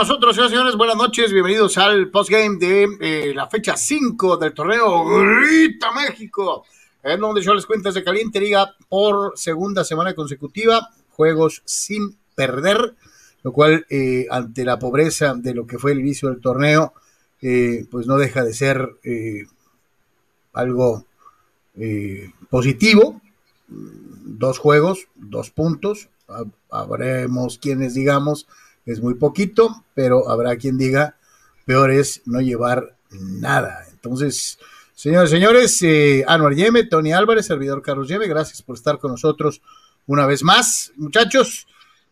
nosotros, señores señores. Buenas noches, bienvenidos al postgame de eh, la fecha 5 del torneo Grita México, en donde yo les cuento de caliente liga por segunda semana consecutiva, juegos sin perder, lo cual eh, ante la pobreza de lo que fue el inicio del torneo, eh, pues no deja de ser algo positivo. Dos juegos, dos puntos. Habremos quienes digamos es muy poquito, pero habrá quien diga, peor es no llevar nada. Entonces, señores, señores, eh, Anuar Yeme, Tony Álvarez, servidor Carlos Yeme, gracias por estar con nosotros una vez más. Muchachos,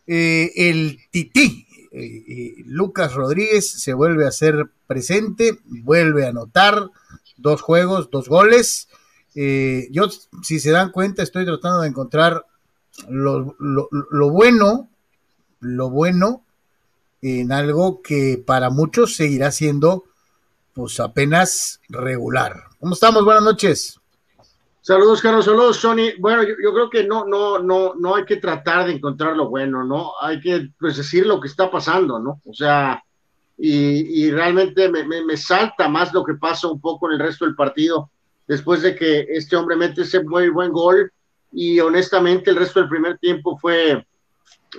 eh, el tití, eh, Lucas Rodríguez se vuelve a ser presente, vuelve a anotar dos juegos, dos goles. yo, si se dan cuenta, estoy tratando de encontrar lo, lo bueno, lo bueno en algo que para muchos seguirá siendo pues apenas regular. ¿Cómo estamos? Buenas noches. Saludos, Carlos. Saludos, Sony. Bueno, yo, creo que no, no, no, no hay que tratar de encontrar lo bueno, ¿no? Hay que pues, decir lo que está pasando, ¿no? O sea, y, realmente me, me, salta más lo que pasa un poco en el resto del partido, después de que este hombre mete ese muy buen gol y honestamente el resto del primer tiempo fue,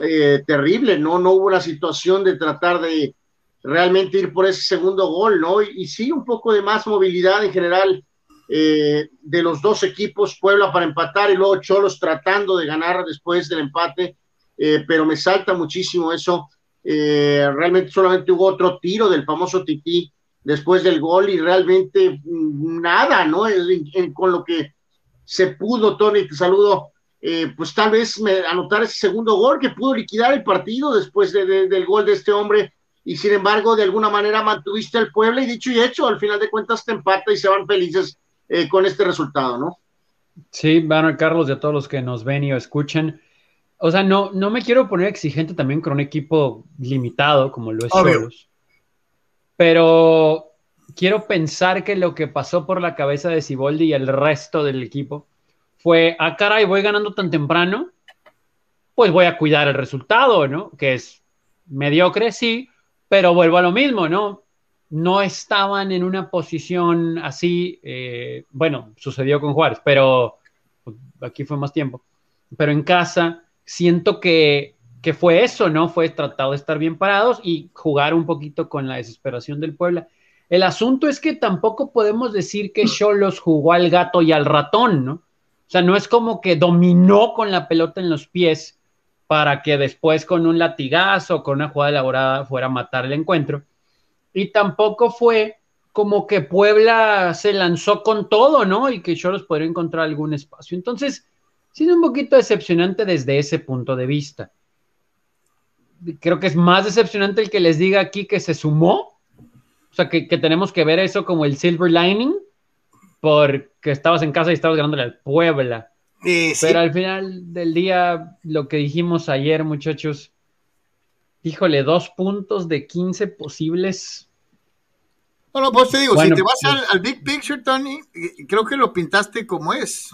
eh, terrible, ¿no? No hubo una situación de tratar de realmente ir por ese segundo gol, ¿no? Y, sí, un poco de más movilidad en general eh, de los dos equipos, Puebla para empatar y luego Cholos tratando de ganar después del empate, eh, pero me salta muchísimo eso. realmente solamente hubo otro tiro del famoso Tití después del gol y realmente mm, nada, ¿no? con lo que se pudo, Tony, te saludo eh, pues tal vez me, anotar ese segundo gol que pudo liquidar el partido después del gol de este hombre y sin embargo de alguna manera mantuviste al pueblo y dicho y hecho, al final de cuentas te empata y se van felices eh, con este resultado, ¿no? Sí, bueno, Carlos y a todos los que nos ven y escuchen. O sea, no, no me quiero poner exigente también con un equipo limitado como lo es Solos, pero quiero pensar que lo que pasó por la cabeza de Siboldi y el resto del equipo fue, ah, caray, voy ganando tan temprano, pues voy a cuidar el resultado, ¿no? Que es mediocre, sí, pero vuelvo a lo mismo, ¿no? No estaban en una posición así, eh, bueno, sucedió con Juárez, pero pues, aquí fue más tiempo, pero en casa siento que, que fue eso, ¿no? Fue tratado de estar bien parados y jugar un poquito con la desesperación del Puebla. El asunto es que tampoco podemos decir que Cholos jugó al gato y al ratón, ¿no? O sea, no es como que dominó con la pelota en los pies para que después con un latigazo, con una jugada elaborada fuera a matar el encuentro. Y tampoco fue como que Puebla se lanzó con todo, ¿no? Y que Cholos podría encontrar algún espacio. Entonces, sí es un poquito decepcionante desde ese punto de vista. Creo que es más decepcionante el que les diga aquí que se sumó. O sea, que tenemos que ver eso como el silver lining porque estabas en casa y estabas ganándole al Puebla. Pero al final del día, lo que dijimos ayer, muchachos, híjole, dos puntos de 15 posibles. Bueno, pues te digo, si te vas pues al, Big Picture, Tony, creo que lo pintaste como es.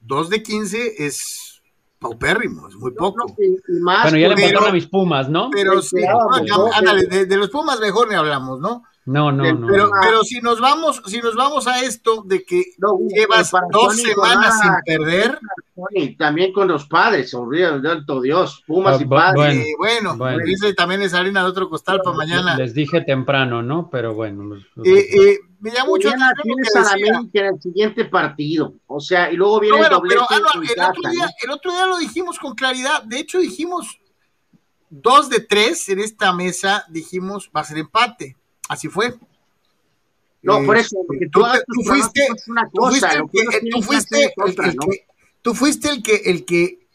Dos de 15 es paupérrimo, es muy poco. bueno, ya le pasaron a mis Pumas, ¿no? Pero sí, ándale, de, los Pumas mejor ni hablamos, ¿no? No, no, no. Pero, pero si nos vamos, si nos vamos a esto de que llevas dos semanas sin perder. Y también con los padres, olvídate, Dios, Pumas y ah, padres. Bueno, bueno, dice también es harina de otro costal para mañana. Les dije temprano, ¿no? Pero bueno. Eh, eh, me llama mucho la tienes a la América en el siguiente partido. O sea, y luego viene el doble. Pero, ah, el, otro día, el otro día lo dijimos con claridad. De hecho, dijimos dos de tres en esta mesa, dijimos va a ser empate Así fue. No, por eso, porque tú, fuiste, tú fuiste el que, el que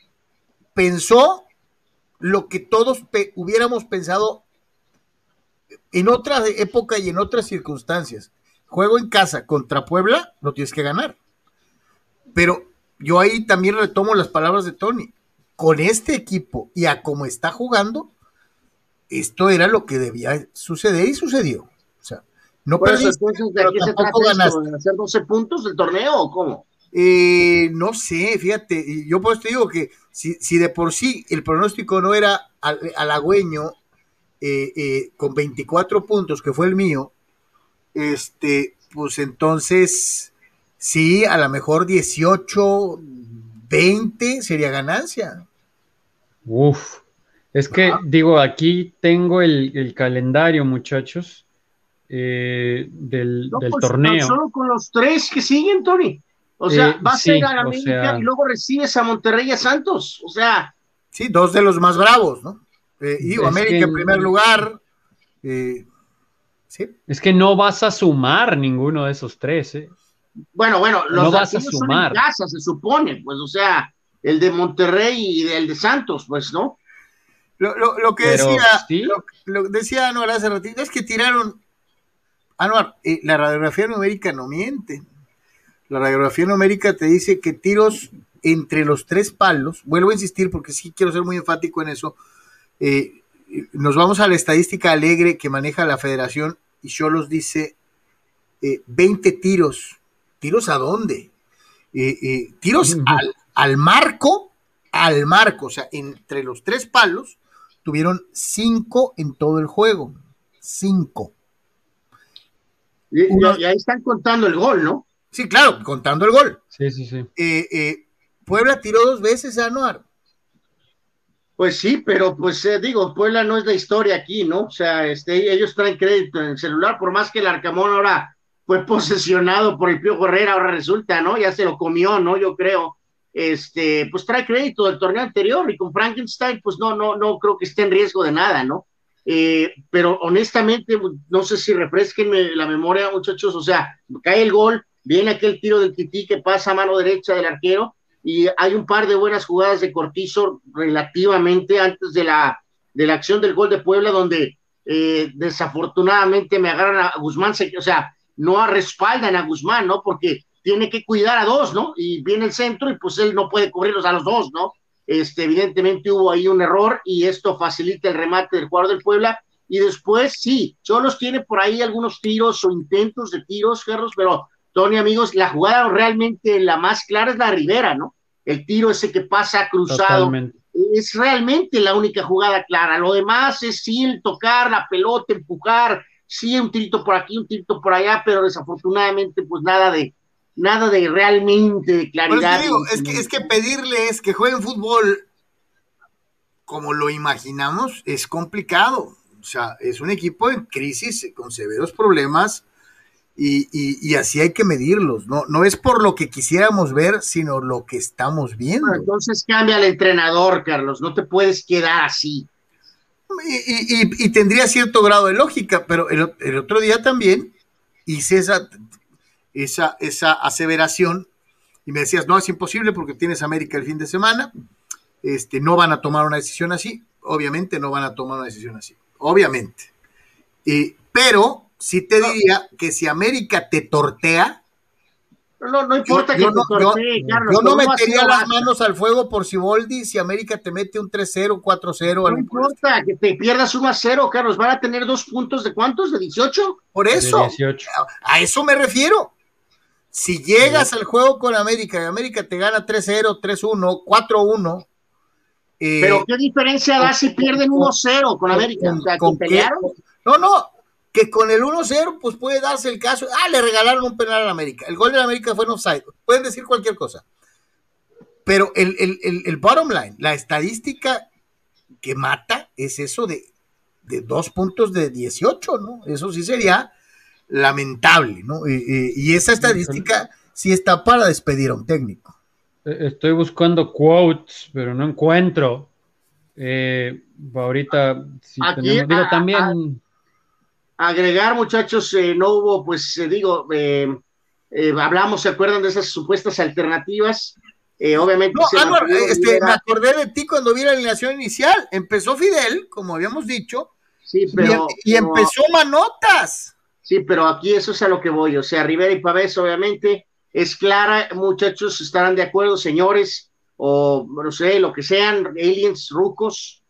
pensó lo que todos hubiéramos pensado en otra época y en otras circunstancias. Juego en casa contra Puebla, lo tienes que ganar. Pero yo ahí también retomo las palabras de Tony. Con este equipo y a cómo está jugando, esto era lo que debía suceder y sucedió. O sea, no perdiste, entonces, ¿de aquí se trata ¿De hacer 12 puntos del torneo o cómo? Eh, no sé, fíjate, yo pues te digo que si, si, de por sí el pronóstico no era halagüeño, eh, eh, con 24 puntos, que fue el mío, este, pues entonces, sí, a lo mejor 18, 20 sería ganancia. Uf, es que digo, aquí tengo el, calendario, muchachos, eh, del, del pues, torneo. Solo con los tres que siguen, Tony. O sea, eh, va a ser a América y luego recibes a Monterrey y a Santos. O sea. Sí, dos de los más bravos, ¿no? Eh, América en primer lugar. Eh, ¿sí? Es que no vas a sumar ninguno de esos tres, ¿eh? Bueno, bueno, los no vas a sumar. Son en casa, se supone, pues, o sea, el de Monterrey y el de Santos, pues, ¿no? Lo, que decía, lo, decía Anuar hace ratito es que tiraron. Anuar, la radiografía numérica no miente. La radiografía numérica te dice que tiros entre los tres palos, vuelvo a insistir porque sí quiero ser muy enfático en eso, eh, nos vamos a la estadística alegre que maneja la federación y Cholos dice 20 eh, tiros. ¿Tiros a dónde? Eh, tiros al, al, marco, al marco, o sea, entre los tres palos tuvieron 5 en todo el juego. 5. Y, y, ahí están contando el gol, ¿no? Sí, claro, contando el gol. Sí, sí, sí. Eh, eh, Puebla tiró dos veces a Anuar. Pues sí, pero pues eh, digo, Puebla no es la historia aquí, ¿no? O sea, este, ellos traen crédito en el celular, por más que el Arcamón ahora fue posesionado por el Pío Herrera, ahora resulta, ¿no? Ya se lo comió, ¿no? Yo creo. Este, pues trae crédito del torneo anterior y con Frankenstein, pues no, no, no creo que esté en riesgo de nada, ¿no? pero honestamente, no sé si refresquenme la memoria, muchachos, o sea, cae el gol, viene aquel tiro del Tití que pasa a mano derecha del arquero y hay un par de buenas jugadas de Cortizo relativamente antes de la, de la acción del gol de Puebla donde eh, desafortunadamente me agarran a Guzmán, o sea, no respaldan a Guzmán, ¿no? Porque tiene que cuidar a dos, ¿no? Y viene el centro y pues él no puede cubrirlos a los dos, ¿no? Este, evidentemente hubo ahí un error y esto facilita el remate del jugador del Puebla. Y después, sí, Cholos tiene por ahí algunos tiros o intentos de tiros, Carlos, pero Tony, amigos, la jugada realmente la más clara es la Rivera, ¿no? El tiro ese que pasa cruzado. Es realmente la única jugada clara. Lo demás es sí tocar la pelota, empujar, sí un tirito por aquí, un tirito por allá, pero desafortunadamente, pues nada de, nada de realmente de claridad. es, que, es que pedirles que jueguen fútbol como lo imaginamos es complicado. O sea, es un equipo en crisis, con severos problemas y, así hay que medirlos, ¿no? No es por lo que quisiéramos ver, sino lo que estamos viendo. entonces cambia el entrenador, Carlos, no te puedes quedar así. Y, tendría cierto grado de lógica, pero el, otro día también hice esa, esa, esa aseveración y me decías, no, es imposible porque tienes América el fin de semana, este, no van a tomar una decisión así, obviamente no van a tomar una decisión así, obviamente. pero sí te diría que si América te tortea. No, no importa que te tortee, Carlos. Yo no metería las manos al fuego por Siboldi si América te mete un 3-0, 4-0. No importa que te pierdas 1-0, Carlos. Van a tener dos puntos de cuántos? ¿De 18? Por eso. A eso me refiero. Si llegas al juego con América y América te gana 3-0, 3-1, 4-1. Pero ¿qué diferencia da si pierden 1-0 con América? ¿Con, pelearon? No, no, que con el 1-0 pues puede darse el caso, ah, le regalaron un penal a América, el gol de América fue en offside, pueden decir cualquier cosa, pero el, el, bottom line, la estadística que mata es eso de, de dos puntos de 18, ¿no? Eso sí sería lamentable, ¿no? y esa estadística sí está para despedir a un técnico. E, estoy buscando quotes, pero no encuentro. Eh, ahorita, si tenemos, digo, también agregar, muchachos, eh, no hubo, pues eh, digo, eh, hablamos, ¿se acuerdan de esas supuestas alternativas? obviamente. No, este, me acordé de ti cuando vi la alineación inicial. Empezó Fidel, como habíamos dicho, sí, pero, y, empezó Manotas. Sí, pero aquí eso es a lo que voy. O sea, Rivera y Pavés, obviamente, es clara, muchachos, estarán de acuerdo, señores, o no sé, lo que sean, aliens, rucos,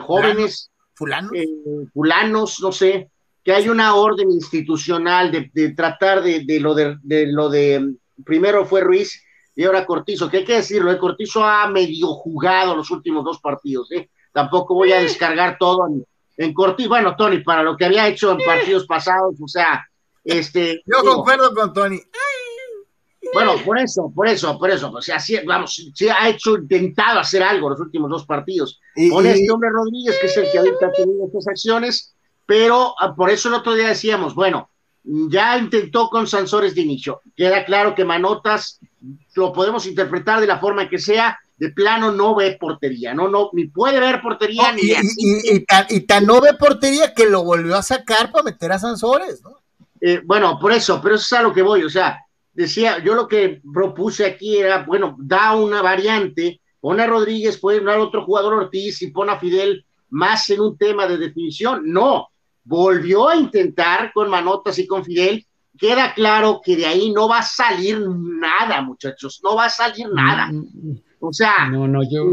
jóvenes fulanos, eh, fulanos no sé, que hay una orden institucional de, tratar de, lo de, lo de, primero fue Ruiz y ahora Cortizo, que hay que decirlo, el eh, Cortizo ha medio jugado los últimos dos partidos, ¿eh? tampoco voy a descargar todo en, en Corti, bueno, Tony, para lo que había hecho en partidos pasados, o sea, este. Yo concuerdo con Tony. Bueno, por eso, por eso, por eso, o sea, sí, vamos, sí ha hecho, intentado hacer algo los últimos dos partidos. con este hombre Rodríguez, que es el que ahorita ha tenido estas acciones, pero ah, por eso el otro día decíamos, bueno, ya intentó con Sansores de inicio. Queda claro que Manotas lo podemos interpretar de la forma que sea, de plano no ve portería, no, no, ni puede ver portería ni y, y, tan, no ve portería que lo volvió a sacar para meter a Sansores, ¿no? Eh, bueno, por eso, pero eso es a lo que voy, o sea, decía, yo lo que propuse aquí era, bueno, da una variante, pone a Rodríguez, puede dar otro jugador Ortiz y pone a Fidel más en un tema de definición. No, volvió a intentar con Manotas y con Fidel. Queda claro que de ahí no va a salir nada, muchachos, no va a salir nada. Mm, mm, mm. O sea, no, no, yo,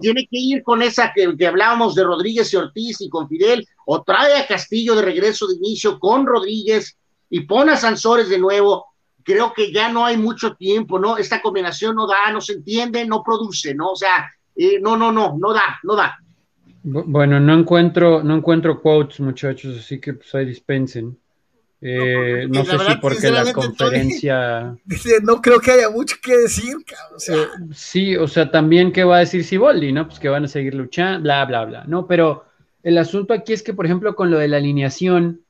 tiene que ir con esa que, que, hablábamos de Rodríguez y Ortiz y con Fidel, o trae a Castillo de regreso de inicio con Rodríguez y pone a Sansores de nuevo. Creo que ya no hay mucho tiempo, ¿no? Esta combinación no da, no se entiende, no produce, ¿no? O sea, eh, no, no, no, no da, no da. Bueno, no encuentro, no encuentro quotes, muchachos, así que pues ahí dispensen. Eh, no, sé si porque la conferencia. no creo que haya mucho que decir, eh, sí, o sea, también qué va a decir Siboldi, ¿no? Pues que van a seguir luchando, bla, bla, bla. No, pero el asunto aquí es que, por ejemplo, con lo de la alineación,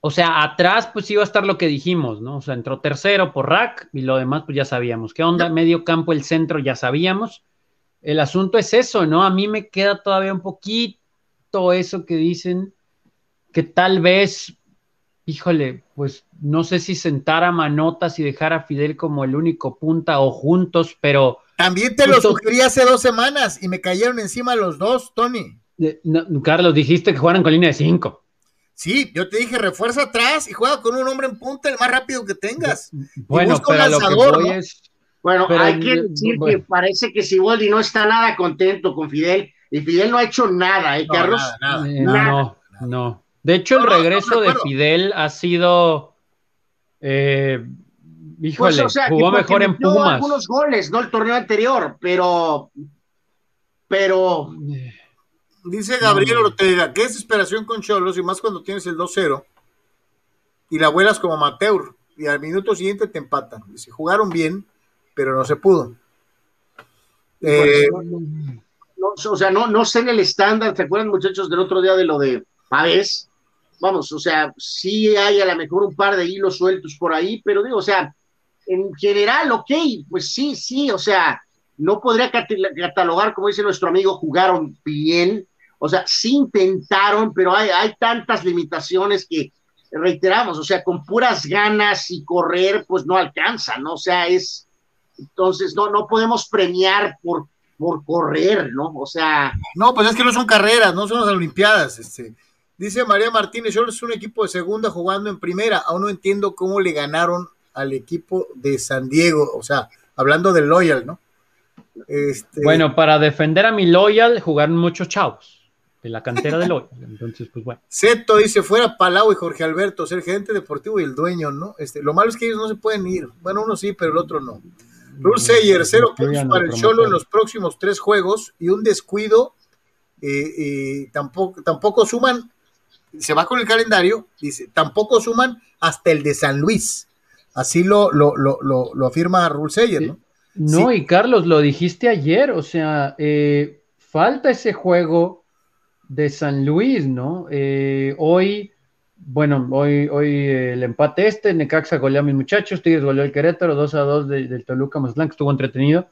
o sea, atrás, pues iba a estar lo que dijimos, ¿no? O sea, entró tercero por Rack y lo demás, pues ya sabíamos. ¿Qué onda? Medio campo, el centro, ya sabíamos. El asunto es eso, ¿no? A mí me queda todavía un poquito eso que dicen que tal vez híjole, pues no sé si sentar a Manotas y dejar a Fidel como el único punta o juntos, pero... También te lo sugerí hace dos semanas y me cayeron encima los dos, Tony. Carlos, dijiste que jugaran con línea de cinco. Sí, yo te dije, refuerza atrás y juega con un hombre en punta el más rápido que tengas. Bueno, pero lo que voy es... Bueno, hay que decir que parece que Siboldi no está nada contento con Fidel y Fidel no ha hecho nada, ¿eh, Carlos? Eh, no, no. De hecho, el regreso de Fidel ha sido. Eh, híjole, pues, jugó mejor en Pumas. algunos goles, ¿no? El torneo anterior, pero. Pero. Dice Gabriel Ortega, qué desesperación con Cholos y más cuando tienes el 2-0 y la vuelas como Mateur y al minuto siguiente te empatan. Dice, jugaron bien, pero no se pudo. Eh, o sea, no, no sé en el estándar, ¿se acuerdan muchachos del otro día de lo de Pavés? Vamos, o sea, sí hay a lo mejor un par de hilos sueltos por ahí, pero digo, o sea, en general, ok, pues sí, sí, o sea, no podría catalogar, como dice nuestro amigo, jugaron bien, o sea, sí intentaron, pero hay, hay tantas limitaciones que reiteramos, o sea, con puras ganas y correr, pues no alcanza, ¿no? O sea, es, entonces, no, no podemos premiar por, por correr, ¿no? O sea. No, pues es que no son carreras, no son las Olimpiadas, este. Dice María Martínez, yo es un equipo de segunda jugando en primera. Aún no entiendo cómo le ganaron al equipo de San Diego. O sea, hablando del Loyal, ¿no? Este... Bueno, para defender a mi Loyal jugaron muchos chavos de la cantera de Loyal. Entonces, pues bueno. Seto dice, fuera Palau y Jorge Alberto, ser gerente deportivo y el dueño, ¿no? Este, lo malo es que ellos no se pueden ir. Bueno, uno sí, pero el otro no. Rule Sayer, cero puntos para el Cholo en los próximos tres juegos y un descuido. Eh, tampoco, tampoco suman se va con el calendario, dice, tampoco suman hasta el de San Luis. Así lo, lo, lo, lo, afirma Rulseyer, ¿no? No, y Carlos, lo dijiste ayer, o sea, eh, falta ese juego de San Luis, ¿no? Eh, hoy, bueno, hoy, hoy el empate este, Necaxa goleó a mis muchachos, Tigres goleó el Querétaro, 2 a 2 del Toluca Mazatlán, que estuvo entretenido.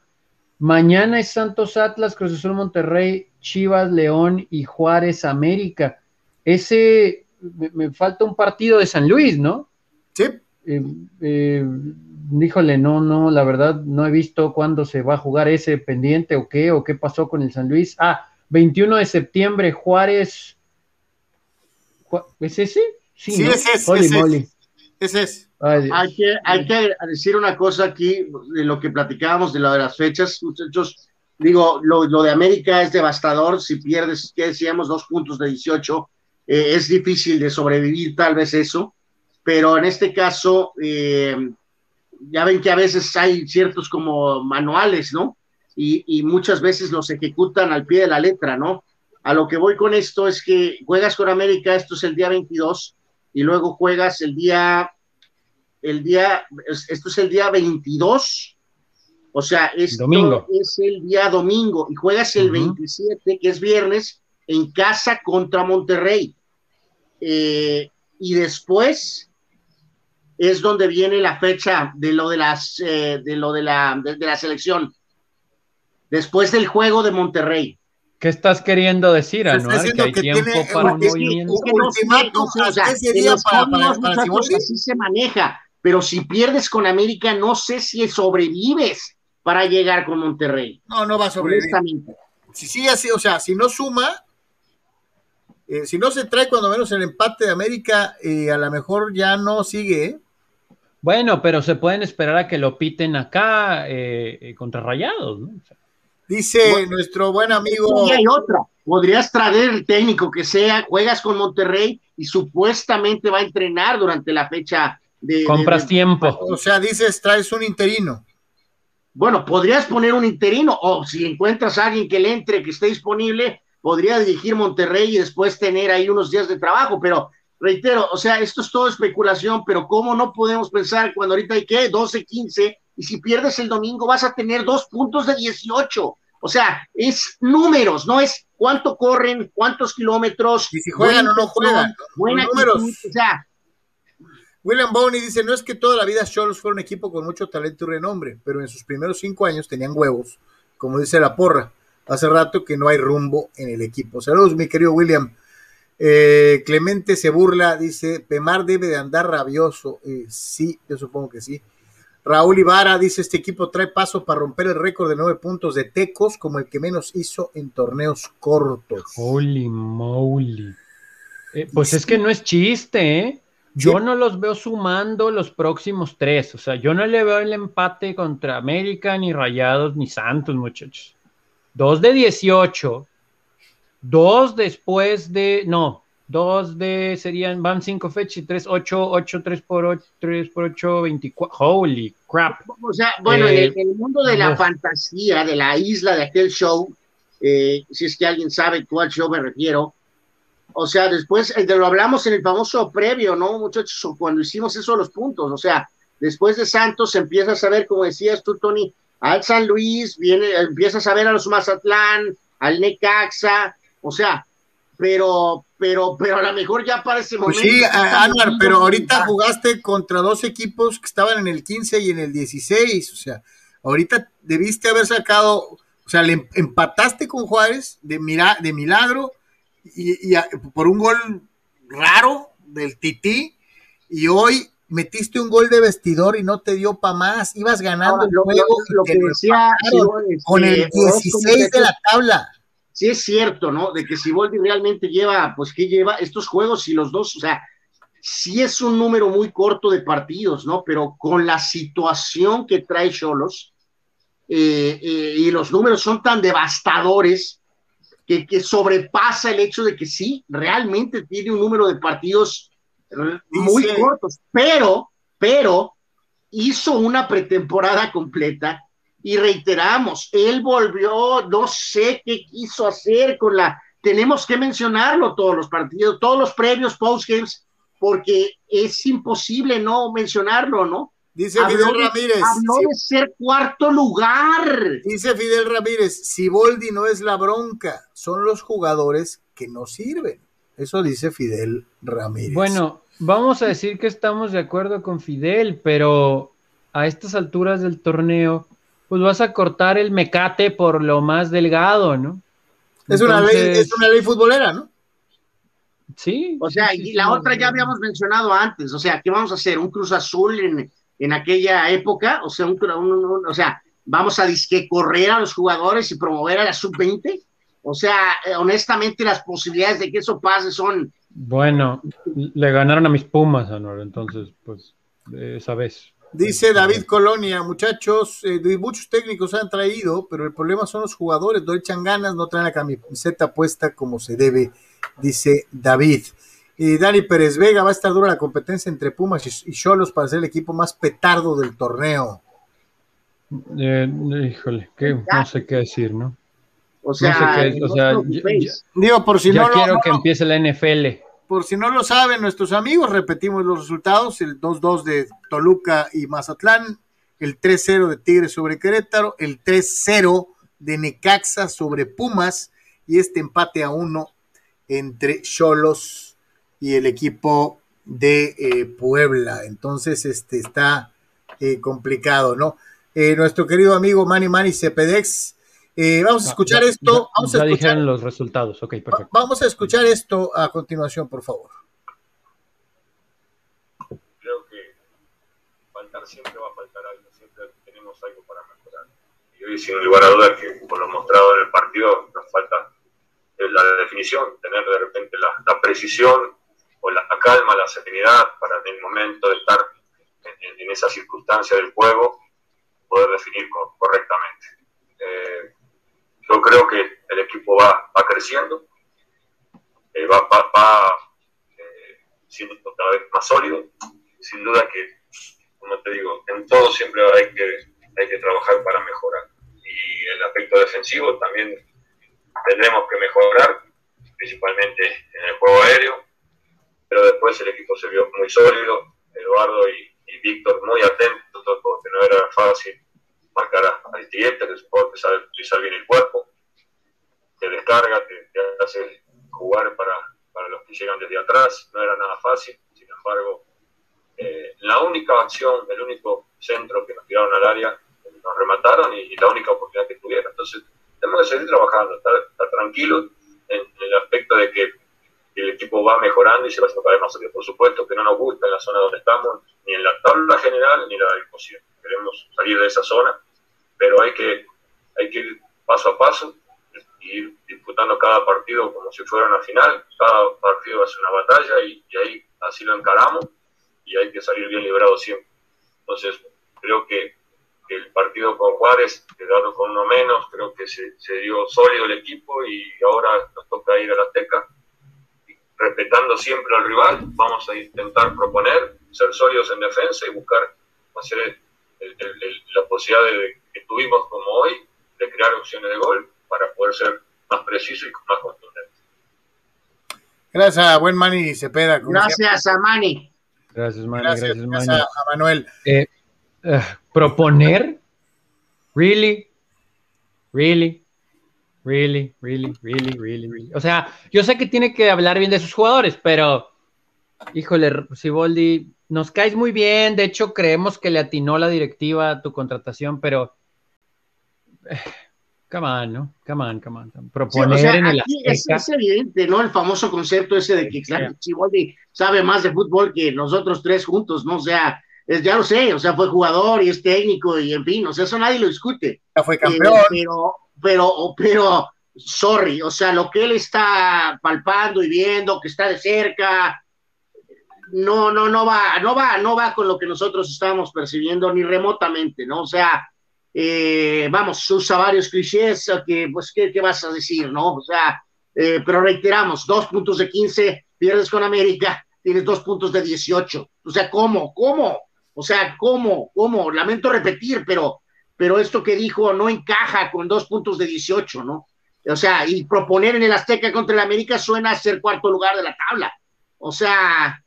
Mañana es Santos Atlas, Cruz Azul Monterrey, Chivas, León y Juárez América ese, me, falta un partido de San Luis, ¿no? Sí. Eh, eh, híjole, no, no, la verdad no he visto cuándo se va a jugar ese pendiente o qué, o qué pasó con el San Luis. Ah, 21 de septiembre, Juárez. ¿Es ese? Sí, es ese. Ese es. hay, que, hay que decir una cosa aquí de lo que platicábamos de lo de las fechas, muchachos. Digo, lo, lo de América es devastador. Si pierdes, ¿qué decíamos? Dos puntos de 18 eh, es difícil de sobrevivir tal vez eso, pero en este caso, eh, ya ven que a veces hay ciertos como manuales, ¿no? Y, muchas veces los ejecutan al pie de la letra, ¿no? a lo que voy con esto es que juegas con América, esto es el día 22, y luego juegas el día, el día, esto es el día 22, o sea, esto es el día domingo, y juegas el 27, que es viernes, en casa contra Monterrey. Eh, y después es donde viene la fecha de lo de las eh, de lo de la de, la selección. Después del juego de Monterrey. ¿Qué estás queriendo decir, Anuar? Que hay tiempo para un movimiento. así se maneja, pero si pierdes con América, no sé si sobrevives para llegar con Monterrey. No, no va a sobrevivir. Si sigue así, o sea, si no suma, eh, si no se trae cuando menos el empate de América, eh, a lo mejor ya no sigue. ¿eh? Bueno, pero se pueden esperar a que lo piten acá contra Rayados, ¿no? Dice nuestro buen amigo. Y hay otra. Podrías traer el técnico que sea, juegas con Monterrey y supuestamente va a entrenar durante la fecha de. Compras tiempo. O sea, dices, traes un interino. Bueno, podrías poner un interino, o si encuentras a alguien que le entre, que esté disponible, podría dirigir Monterrey y después tener ahí unos días de trabajo, pero reitero, o sea, esto es todo especulación, pero ¿cómo no podemos pensar cuando ahorita hay que 12, 15 y si pierdes el domingo vas a tener dos puntos de 18? O sea, es números, no es cuánto corren, cuántos kilómetros. Y si juegan o no juegan. Buena números. o sea, William Bowney dice, no es que toda la vida Cholos fue un equipo con mucho talento y renombre, pero en sus primeros cinco años tenían huevos, como dice la porra. Hace rato que no hay rumbo en el equipo. Saludos, mi querido William. Eh, Clemente se burla, dice, Pemar debe de andar rabioso. Eh, sí, yo supongo que sí. Raúl Ibarra dice, este equipo trae paso para romper el récord de nueve puntos de Tecos como el que menos hizo en torneos cortos. Holy moly. Eh, pues es que no es chiste, ¿eh? Yo no los veo sumando los próximos tres. O sea, yo no le veo el empate contra América, ni Rayados, ni Santos, muchachos. Dos de 18. Dos después de. No, dos de serían. Van cinco fechas y tres, ocho, ocho, tres por ocho, tres por ocho, veinticuatro. Holy crap. O sea, bueno, en, el, eh, mundo de la fantasía, de la isla de aquel show, eh, si es que alguien sabe cuál show me refiero o sea, después eh, de lo hablamos en el famoso previo, ¿no, muchachos? Cuando hicimos eso los puntos, o sea, después de Santos empiezas a ver, como decías tú, Tony, al San Luis, viene, empiezas a ver a los Mazatlán, al Necaxa, o sea, pero, pero, pero a lo mejor ya para ese pues momento. sí, Anuar, pero ahorita jugaste contra dos equipos que estaban en el 15 y en el 16, o sea, ahorita debiste haber sacado, o sea, le empataste con Juárez de, mira, de milagro y, por un gol raro del Tití y hoy metiste un gol de vestidor y no te dio para más, ibas ganando el juego lo, que decía con el 16 de la tabla. Sí es cierto, ¿no? De que si Volvi realmente lleva, pues que lleva estos juegos y los dos, o sea, sí es un número muy corto de partidos, ¿no? Pero con la situación que trae Cholos eh, eh, y los números son tan devastadores, que, sobrepasa el hecho de que sí, realmente tiene un número de partidos muy cortos, pero, pero hizo una pretemporada completa y reiteramos, él volvió, no sé qué quiso hacer con la, tenemos que mencionarlo todos los partidos, todos los previos postgames, porque es imposible no mencionarlo, ¿no? Dice Fidel Ramírez. Habló de ser cuarto lugar. Dice Fidel Ramírez, si Boldi no es la bronca, son los jugadores que no sirven. Eso dice Fidel Ramírez. Bueno, vamos a decir que estamos de acuerdo con Fidel, pero a estas alturas del torneo, pues vas a cortar el mecate por lo más delgado, ¿no? Es, una, ley, es una ley futbolera, ¿no? Sí. O sea, y la otra ya habíamos mencionado antes, o sea, ¿qué vamos a hacer? ¿Un Cruz Azul en, en aquella época, o sea, o sea, vamos a disque correr a los jugadores y promover a la sub-20. O sea, eh, honestamente las posibilidades de que eso pase son... Bueno, le ganaron a mis Pumas, Anor, entonces, pues, esa vez. Dice David Colonia, muchachos, eh, muchos técnicos han traído, pero el problema son los jugadores, no echan ganas, no traen la camiseta puesta como se debe, dice David. Y Dani Pérez Vega va a estar dura la competencia entre Pumas y Cholos para ser el equipo más petardo del torneo. Eh, híjole, no sé qué decir, ¿no? O sea, digo, por si ya no quiero que empiece la NFL. Por si no lo saben nuestros amigos, repetimos los resultados, el 2-2 de Toluca y Mazatlán, el 3-0 de Tigres sobre Querétaro, el 3-0 de Necaxa sobre Pumas y este empate a uno entre Cholos y el equipo de eh, Puebla. Entonces, este está eh, complicado, ¿no? Eh, nuestro querido amigo Manny Manny Cepedex. Vamos a escuchar esto. vamos a escuchar, los resultados, ok, perfecto. Vamos a escuchar esto a continuación, por favor. Creo que faltar siempre va a faltar algo, siempre tenemos algo para mejorar. Y hoy, sin lugar a duda, que por lo mostrado en el partido, nos falta la definición, tener de repente la, precisión o la, calma, la serenidad para en el momento de estar en, esa circunstancia del juego poder definir correctamente. Eh, yo creo que el equipo va, va creciendo, eh, va, va, eh, siendo cada vez más sólido. Sin duda que, como te digo, en todo siempre hay que, hay que trabajar para mejorar. Y el aspecto defensivo también tendremos que mejorar, principalmente en el juego aéreo, pero después el equipo se vio muy sólido, Eduardo y, Víctor muy atentos, porque no era fácil marcar al cliente, que que sabe utilizar bien el cuerpo, te descarga, te, hace jugar para, para, los que llegan desde atrás, no era nada fácil, sin embargo, eh, la única acción, el único centro que nos tiraron al área, nos remataron y, la única oportunidad que tuvieron. Entonces, tenemos que seguir trabajando, estar, tranquilos en, el aspecto de que el equipo va mejorando y se va a cada vez más. Por supuesto que no nos gusta en la zona donde estamos, ni en la tabla general, ni la disposición. Queremos salir de esa zona, pero hay que, hay que ir paso a paso y ir disputando cada partido como si fuera una final. Cada partido ser una batalla y, ahí así lo encaramos y hay que salir bien librado siempre. Entonces, creo que el partido con Juárez, quedando con uno menos, creo que se, dio sólido el equipo y ahora nos toca ir a la Teca respetando siempre al rival, vamos a intentar proponer, ser sólidos en defensa y buscar hacer la posibilidad de, que tuvimos como hoy de crear opciones de gol para poder ser más precisos y más contundentes. Gracias a buen Manny Cepeda. Gracias a Manny. Gracias, Manny. Gracias, gracias, a Manuel. Eh, eh, proponer, really, really, really, really, really, really, really. O sea, yo sé que tiene que hablar bien de sus jugadores, pero, híjole, Siboldi, nos caes muy bien. De hecho, creemos que le atinó la directiva a tu contratación, pero. Eh, come on, ¿no? Come on, come on. Proponer en el es, es, evidente, ¿no? El famoso concepto ese de que claro, Siboldi sabe más de fútbol que nosotros tres juntos, ¿no? O sea, ya lo sé, o sea, fue jugador y es técnico y en fin, o sea, eso nadie lo discute. Ya fue campeón. Eh, pero, pero, pero, sorry, o sea, lo que él está palpando y viendo, que está de cerca, no, no, no va, no va, no va con lo que nosotros estamos percibiendo ni remotamente, ¿no? O sea, eh, vamos, usa varios clichés, que, pues, ¿qué, ¿qué, vas a decir, no? O sea, eh, pero reiteramos, dos puntos de 15, pierdes con América, tienes dos puntos de 18. O sea, ¿cómo? ¿Cómo? O sea, ¿cómo? ¿Cómo? Lamento repetir, pero, pero esto que dijo no encaja con dos puntos de 18, ¿no? O sea, y proponer en el Azteca contra el América suena a ser cuarto lugar de la tabla. O sea.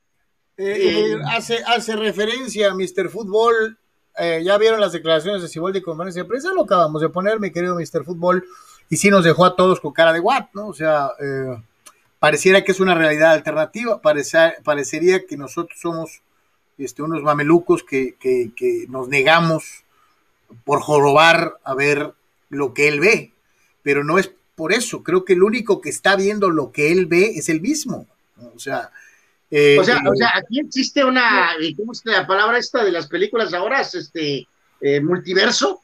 Eh, eh, hace, hace referencia a Mr. Fútbol. Eh, ya vieron las declaraciones de Ciboldi de conferencia de prensa, lo acabamos de poner, mi querido Mr. Fútbol, y sí nos dejó a todos con cara de what, ¿no? O sea, pareciera que es una realidad alternativa, parecería que nosotros somos este, unos mamelucos que, nos negamos por jorobar a ver lo que él ve, pero no es por eso, creo que el único que está viendo lo que él ve es el mismo, o sea... Eh, o, sea, o sea, aquí existe una, ¿cómo es la palabra esta de las películas ahora? Es este, eh, multiverso,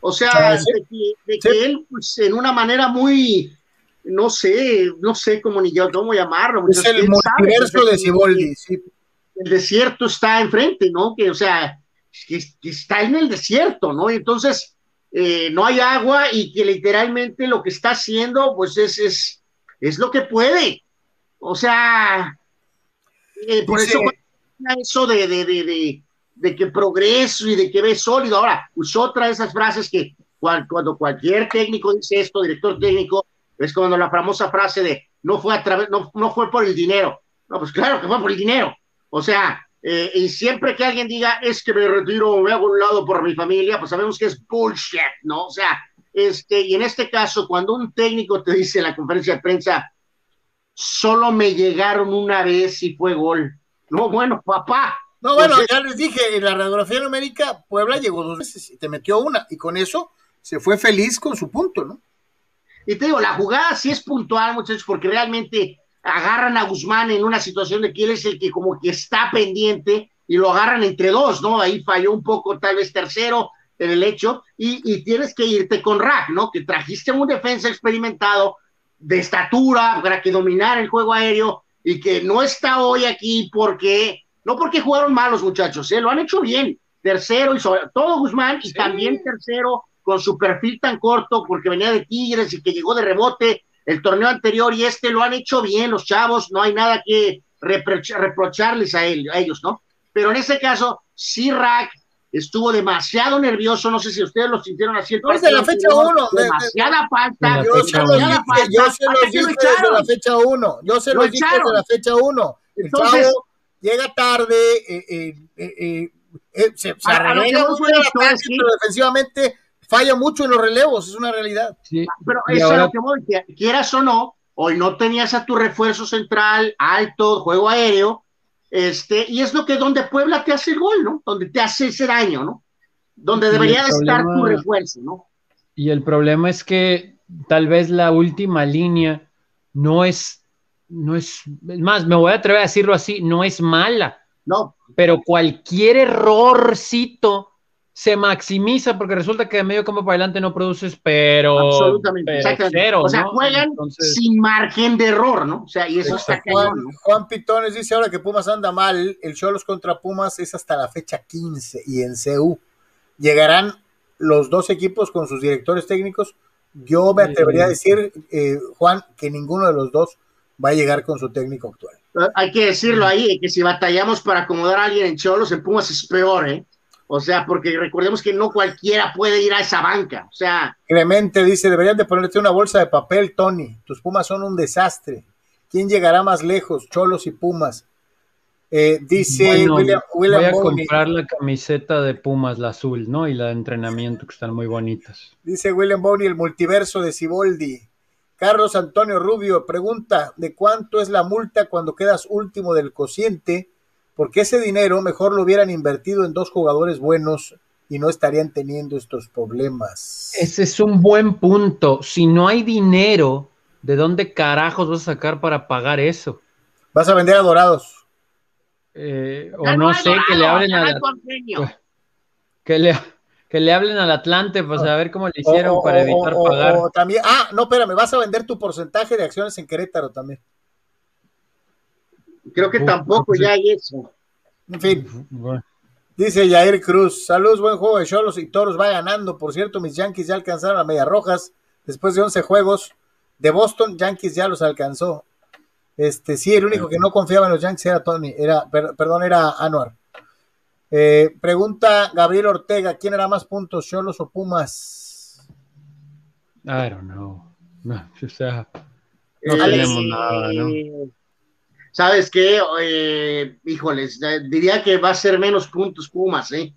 o sea, de que, él, pues, en una manera muy, no sé, no sé cómo ni yo cómo llamarlo. Es el multiverso de Ciboldi, sí el desierto está enfrente, ¿no? Que, o sea, que, está en el desierto, ¿no? entonces, eh, no hay agua y que literalmente lo que está haciendo, pues es, es, es lo que puede. O sea, eh, por eso, eso de, de, de, de, que progreso y de que ve sólido. Ahora, usó otra de esas frases que, Cuando, cualquier técnico dice esto, director técnico, es cuando la famosa frase de no fue a través, no, no fue por el dinero. No, pues claro que fue por el dinero. O sea, eh, y siempre que alguien diga es que me retiro, me hago un lado por mi familia, pues sabemos que es bullshit, ¿no? O sea, este, y en este caso, cuando un técnico te dice en la conferencia de prensa, solo me llegaron una vez y fue gol. No, bueno, papá. No, bueno, ya les dije, en la radiografía numérica, Puebla llegó dos veces y te metió una, y con eso se fue feliz con su punto, ¿no? Y te digo, la jugada sí es puntual, muchachos, porque realmente agarran a Guzmán en una situación de que él es el que como que está pendiente y lo agarran entre dos, ¿no? Ahí falló un poco, tal vez tercero en el hecho, y, y tienes que irte con Rack, ¿no? Que trajiste un defensa experimentado de estatura para que dominara el juego aéreo y que no está hoy aquí porque, no porque jugaron mal los muchachos, ¿eh? lo han hecho bien. Tercero y sobre todo Guzmán y también tercero con su perfil tan corto porque venía de Tigres y que llegó de rebote el torneo anterior y este lo han hecho bien los chavos, no hay nada que reprocharles a, él, a ellos, ¿no? Pero en ese caso, sí, Rack estuvo demasiado nervioso, no sé si ustedes lo sintieron así. No, desde la fecha 1. Demasiada falta. Yo se lo dije, desde la fecha 1. Yo se lo, dije desde la fecha 1. El Entonces, chavo llega tarde, eh, eh, eh, eh se, se arregla pero defensivamente falla mucho en los relevos, es una realidad. Sí. Pero eso ahora... es lo que voy, quieras o no, hoy no tenías a tu refuerzo central, alto, juego aéreo, este, y es lo que donde Puebla te hace el gol, ¿no? Donde te hace ese daño, ¿no? Donde debería de estar tu refuerzo, ¿no? Y el problema es que tal vez la última línea no es, no es, es más, me voy a atrever a decirlo así, no es mala. No. Pero cualquier errorcito se maximiza porque resulta que de medio campo para adelante no produces, pero. Absolutamente, Cero, o sea, juegan sin margen de error, ¿no? O sea, y eso está Juan, Juan Pitones dice ahora que Pumas anda mal, el Cholos contra Pumas es hasta la fecha 15 y en CU llegarán los dos equipos con sus directores técnicos. Yo me atrevería a decir, eh, Juan, que ninguno de los dos va a llegar con su técnico actual. Hay que decirlo ahí, que si batallamos para acomodar a alguien en Cholos, en Pumas es peor, ¿eh? O sea, porque recordemos que no cualquiera puede ir a esa banca. O sea. Clemente dice: deberían de ponerte una bolsa de papel, Tony. Tus Pumas son un desastre. ¿Quién llegará más lejos? Cholos y Pumas. Eh, dice William, Voy a comprar la camiseta de Pumas, la azul, ¿no? Y la de entrenamiento, que están muy bonitas. Dice William Boni, el multiverso de Ciboldi. Carlos Antonio Rubio pregunta: ¿de cuánto es la multa cuando quedas último del cociente? Porque ese dinero mejor lo hubieran invertido en dos jugadores buenos y no estarían teniendo estos problemas. Ese es un buen punto. Si no hay dinero, ¿de dónde carajos vas a sacar para pagar eso? Vas a vender a Dorados. Eh, o no, sé, que le hablen a que le, que le hablen al Atlante para saber cómo le hicieron para evitar pagar. también, ah, no, espérame, vas a vender tu porcentaje de acciones en Querétaro también. Creo que tampoco ya hay eso. En fin. Dice Jair Cruz, saludos, buen juego de Cholos y Toros va ganando. Por cierto, mis Yankees ya alcanzaron a Medias Rojas después de 11 juegos de Boston. Yankees ya los alcanzó. Este, sí, el único que no confiaba en los Yankees era Tony, era, perdón, era Anuar. Eh, pregunta Gabriel Ortega, ¿quién era más puntos, Cholos o Pumas? I don't know. No, o sea, no tenemos nada, ¿no? ¿Sabes qué? Eh, híjoles, diría que va a ser menos puntos Pumas, ¿eh?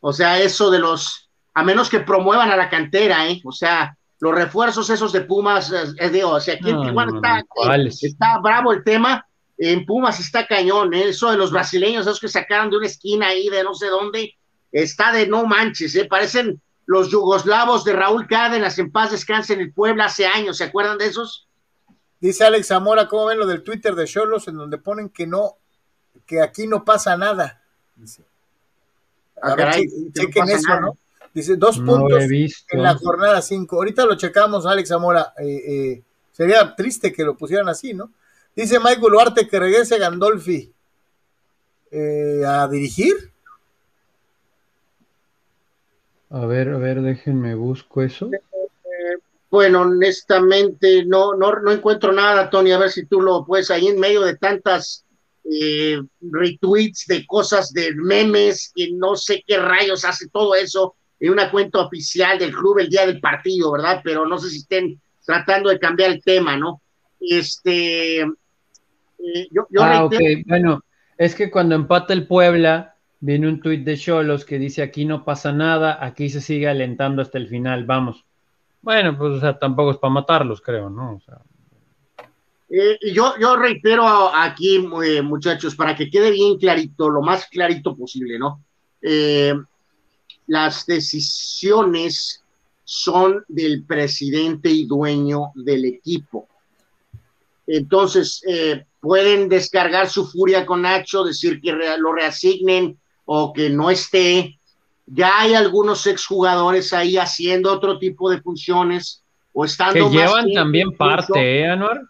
O sea, eso de los, a menos que promuevan a la cantera, ¿eh? O sea, los refuerzos esos de Pumas, es, digo, o sea, aquí en Tijuana está, está bravo el tema, en Pumas está cañón, ¿eh? Eso de los brasileños, esos que sacaron de una esquina ahí de no sé dónde, está de no manches, ¿eh? Parecen los yugoslavos de Raúl Cárdenas en paz descanse en el Puebla hace años, ¿se acuerdan de esos? Dice Alex Zamora, ¿cómo ven lo del Twitter de Cholos en donde ponen que no, que aquí no pasa nada? Dice. A ver, chequen eso, ¿no? Dice, dos puntos en la jornada 5. Ahorita lo checamos, Alex Zamora. Eh, eh, sería triste que lo pusieran así, ¿no? Dice Michael Duarte que regrese Gandolfi eh, a dirigir. A ver, a ver, déjenme busco eso. Bueno, honestamente no, no, no encuentro nada, Tony, a ver si tú lo puedes ahí en medio de tantas eh, retweets de cosas, de memes, que no sé qué rayos hace todo eso, en una cuenta oficial del club el día del partido, ¿verdad? Pero no sé si estén tratando de cambiar el tema, ¿no? Este, eh, yo, ah, ok, bueno, es que cuando empata el Puebla, viene un tuit de Cholos que dice aquí no pasa nada, aquí se sigue alentando hasta el final, vamos. Bueno, pues o sea, tampoco es para matarlos, creo, ¿no? O sea, eh, yo, yo reitero aquí, eh, muchachos, para que quede bien clarito, lo más clarito posible, ¿no? Eh, las decisiones son del presidente y dueño del equipo. Entonces, pueden descargar su furia con Nacho, decir que lo reasignen o que no esté. Ya hay algunos exjugadores ahí haciendo otro tipo de funciones o estando que llevan también parte, ¿eh, Anuar?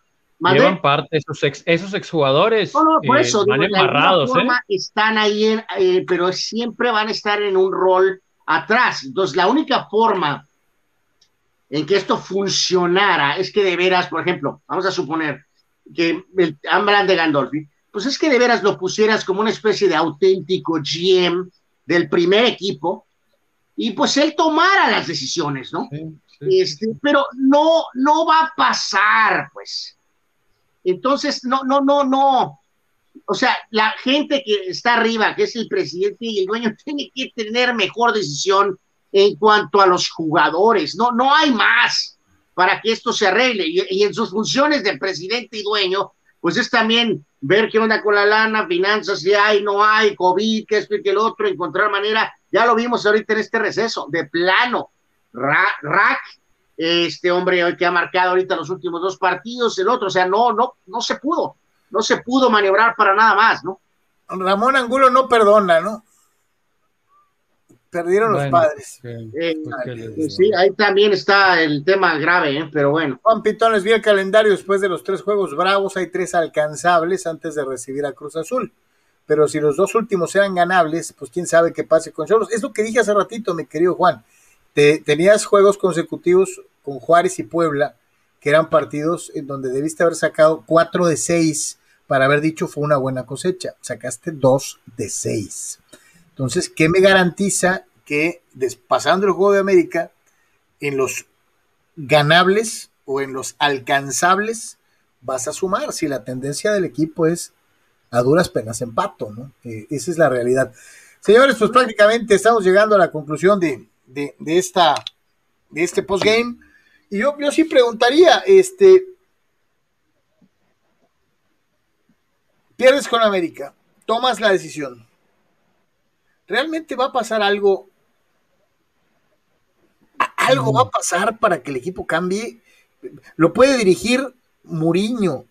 Llevan parte esos ex, esos exjugadores. No, no, por eh, eso, van embarrados, ¿eh? están ahí, eh, pero siempre van a estar en un rol atrás. Entonces, la única forma en que esto funcionara es que de veras, por ejemplo, vamos a suponer que el Ambran de Gandolfi, pues es que de veras lo pusieras como una especie de auténtico GM del primer equipo y pues él tomara las decisiones, ¿no? Este, pero no, no va a pasar, pues. Entonces, no, no, no, no. O sea, la gente que está arriba, que es el presidente y el dueño, tiene que tener mejor decisión en cuanto a los jugadores. No, no hay más para que esto se arregle. Y, en sus funciones de presidente y dueño, pues es también ver qué onda con la lana, finanzas, si hay, no hay, COVID, que esto y que el otro, encontrar manera. Ya lo vimos ahorita en este receso, de plano. Rack este hombre que ha marcado ahorita los últimos dos partidos, el otro, o sea, no, no, no se pudo, no se pudo maniobrar para nada más, ¿no? Ramón Angulo no perdona, ¿no? Perdieron los padres. Eh, pues, sí, ahí también está el tema grave, ¿eh? pero bueno. Juan Pitones, vi el calendario después de los tres juegos bravos, hay tres alcanzables antes de recibir a Cruz Azul. Pero si los dos últimos eran ganables, pues quién sabe qué pase con Cholos. Es lo que dije hace ratito, mi querido Juan. Te, tenías juegos consecutivos con Juárez y Puebla, que eran partidos en donde debiste haber sacado 4 de 6 para haber dicho fue una buena cosecha. Sacaste 2 de 6. Entonces, ¿qué me garantiza que pasando el juego de América, en los ganables o en los alcanzables vas a sumar si la tendencia del equipo es a duras penas empato, ¿no? Eh, esa es la realidad. Señores, pues prácticamente estamos llegando a la conclusión de, de, esta, de este postgame. Y yo, yo sí preguntaría, este, pierdes con América, tomas la decisión. ¿Realmente va a pasar algo? ¿Algo va a pasar para que el equipo cambie? Lo puede dirigir Muriño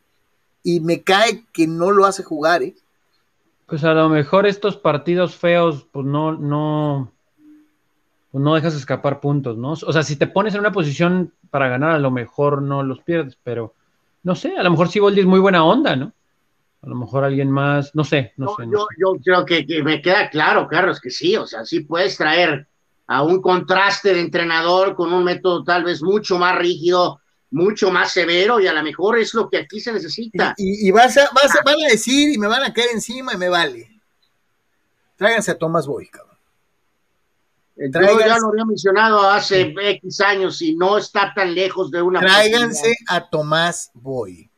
y me cae que no lo hace jugar, ¿eh? Pues a lo mejor estos partidos feos, pues no, no, pues no dejas escapar puntos, ¿no? O sea, si te pones en una posición para ganar, a lo mejor no los pierdes, pero no sé, a lo mejor Siboldi es muy buena onda, ¿no? A lo mejor alguien más, no sé, no, sé. yo, creo que, me queda claro, Carlos, que sí, o sea, sí puedes traer a un contraste de entrenador con un método tal vez mucho más rígido, mucho más severo y a lo mejor es lo que aquí se necesita. Y, vas, a, vas a, van a decir y me van a caer encima y me vale. Tráiganse a Tomás Boy, cabrón. Yo ya lo había mencionado hace X años y no está tan lejos de una. Tráiganse a Tomás Boy.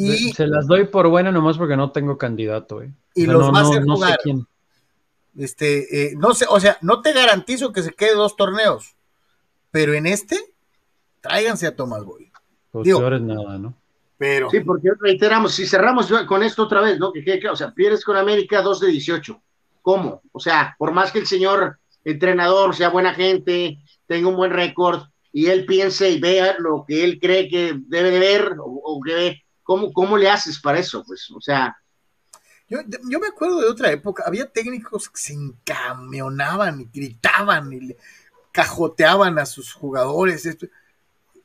Y, se las doy por buena nomás porque no tengo candidato, ¿eh? Y los no, va a hacer jugar. quién. Este, eh, no sé, o sea, no te garantizo que se quede dos torneos, pero en este, tráiganse a Tomás Boy. Pues Digo, nada, ¿no? Pero. Sí, porque reiteramos, si cerramos con esto otra vez, ¿no? Que, que, o sea, pierdes con América 2 de 18. ¿Cómo? O sea, por más que el señor entrenador sea buena gente, tenga un buen récord y él piense y vea lo que él cree que debe de ver o, que ¿cómo, ¿cómo le haces para eso? Pues, o sea. Yo, yo me acuerdo de otra época, había técnicos que se encamionaban y gritaban y cajoteaban a sus jugadores.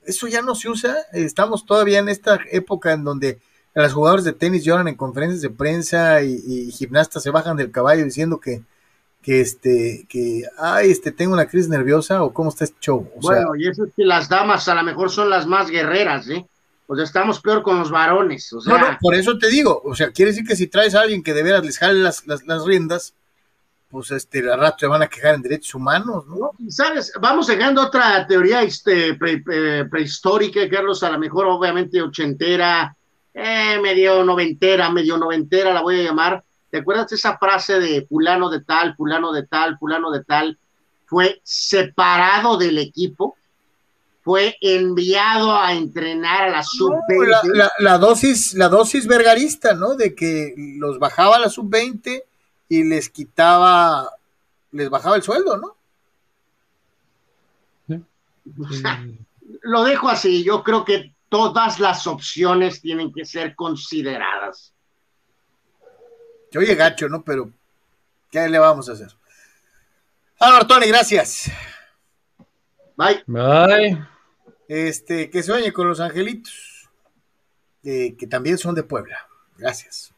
Eso ya no se usa. Estamos todavía en esta época en donde los jugadores de tenis lloran en conferencias de prensa y, y gimnastas se bajan del caballo diciendo que, que este, que, ay, este, tengo una crisis nerviosa o cómo está este show. bueno, y eso es que las damas a lo mejor son las más guerreras, ¿eh? O sea, estamos peor con los varones. O sea, no, por eso te digo, o sea, quiere decir que si traes a alguien que de veras les jale las, las, riendas, pues este, la rato se van a quejar en derechos humanos, ¿no? ¿Sabes? Vamos llegando a otra teoría este, prehistórica, Carlos, a lo mejor obviamente ochentera, eh, medio noventera, medio noventera la voy a llamar. ¿Te acuerdas de esa frase de fulano de tal, fulano de tal, fulano de tal? Fue separado del equipo fue enviado a entrenar a la sub-20. la, dosis, la dosis vergarista, ¿no? De que los bajaba a la sub-20 y les quitaba, les bajaba el sueldo, ¿no? Lo dejo así, yo creo que todas las opciones tienen que ser consideradas. Yo oye gacho, ¿no? Pero, ¿qué le vamos a hacer? Álvaro Tony, gracias. Bye. Bye. Este, que sueñe con los angelitos, que también son de Puebla. Gracias.